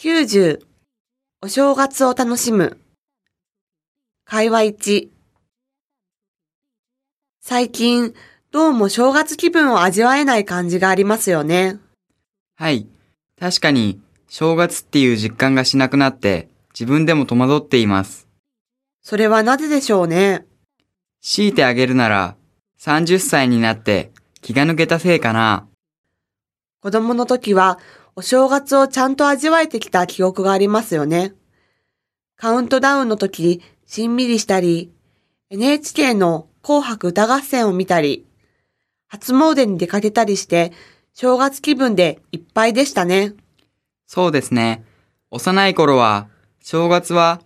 90お正月を楽しむ会話1最近どうも正月気分を味わえない感じがありますよね。はい。確かに、正月っていう実感がしなくなって、自分でも戸惑っています。それはなぜでしょうね。強いてあげるなら、30歳になって気が抜けたせいかな。子供の時はお正月をちゃんと味わえてきた記憶がありますよね。カウントダウンの時、しんみりしたり、NHK の紅白歌合戦を見たり、初詣に出かけたりして、正月気分でいっぱいでしたね。そうですね。幼い頃は、正月は、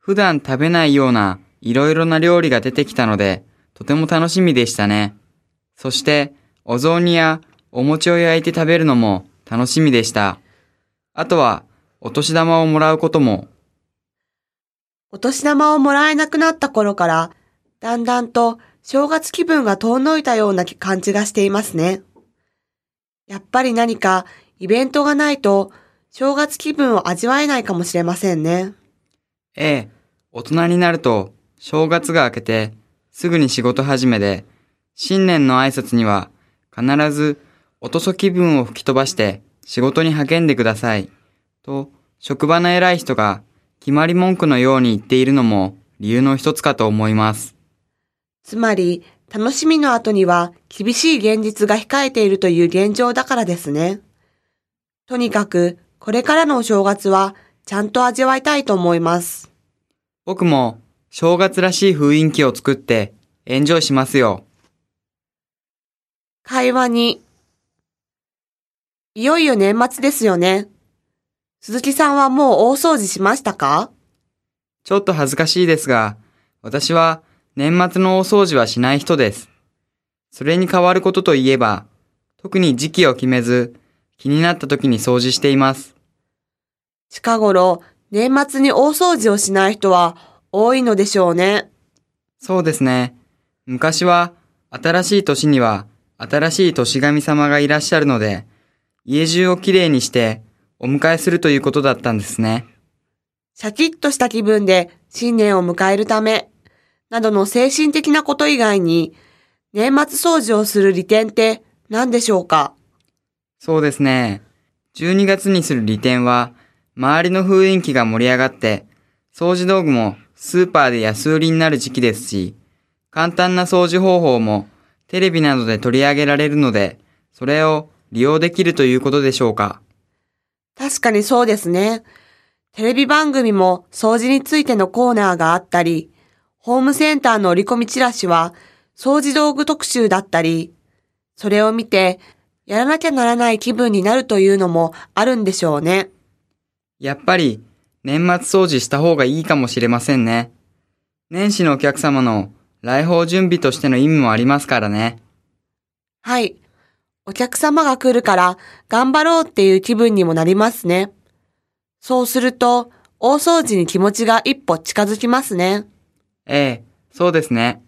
普段食べないようないろいろな料理が出てきたので、とても楽しみでしたね。そして、お雑煮やお餅を焼いて食べるのも楽しみでした。あとは、お年玉をもらうことも、お年玉をもらえなくなった頃から、だんだんと正月気分が遠のいたような感じがしていますね。やっぱり何かイベントがないと正月気分を味わえないかもしれませんね。ええ、大人になると、正月が明けて、すぐに仕事始めで、新年の挨拶には、必ず、おとそ気分を吹き飛ばして、仕事に励んでください。と、職場の偉い人が、決まり文句のように言っているのも、理由の一つかと思います。つまり、楽しみの後には厳しい現実が控えているという現状だからですね。とにかく、これからのお正月は、ちゃんと味わいたいと思います。僕も、正月らしい雰囲気を作って、エンジョイしますよ。会話に。いよいよ年末ですよね。鈴木さんはもう大掃除しましたか？ちょっと恥ずかしいですが、私は年末の大掃除はしない人です。それに変わることといえば、特に時期を決めず、気になった時に掃除しています。近頃、年末に大掃除をしない人は多いのでしょうね。そうですね。昔は、新しい年には、新しい年神様がいらっしゃるので、家中をきれいにして、お迎えするということだったんですね。シャキッとした気分で新年を迎えるため、などの精神的なこと以外に、年末掃除をする利点って何でしょうか？そうですね。12月にする利点は、周りの雰囲気が盛り上がって、掃除道具もスーパーで安売りになる時期ですし、簡単な掃除方法もテレビなどで取り上げられるので、それを利用できるということでしょうか？確かにそうですね。テレビ番組も掃除についてのコーナーがあったり、ホームセンターの折り込みチラシは掃除道具特集だったり、それを見てやらなきゃならない気分になるというのもあるんでしょうね。やっぱり年末掃除した方がいいかもしれませんね。年始のお客様の来訪準備としての意味もありますからね。はい。お客様が来るから頑張ろうっていう気分にもなりますね。そうすると、大掃除に気持ちが一歩近づきますね。ええ、そうですね。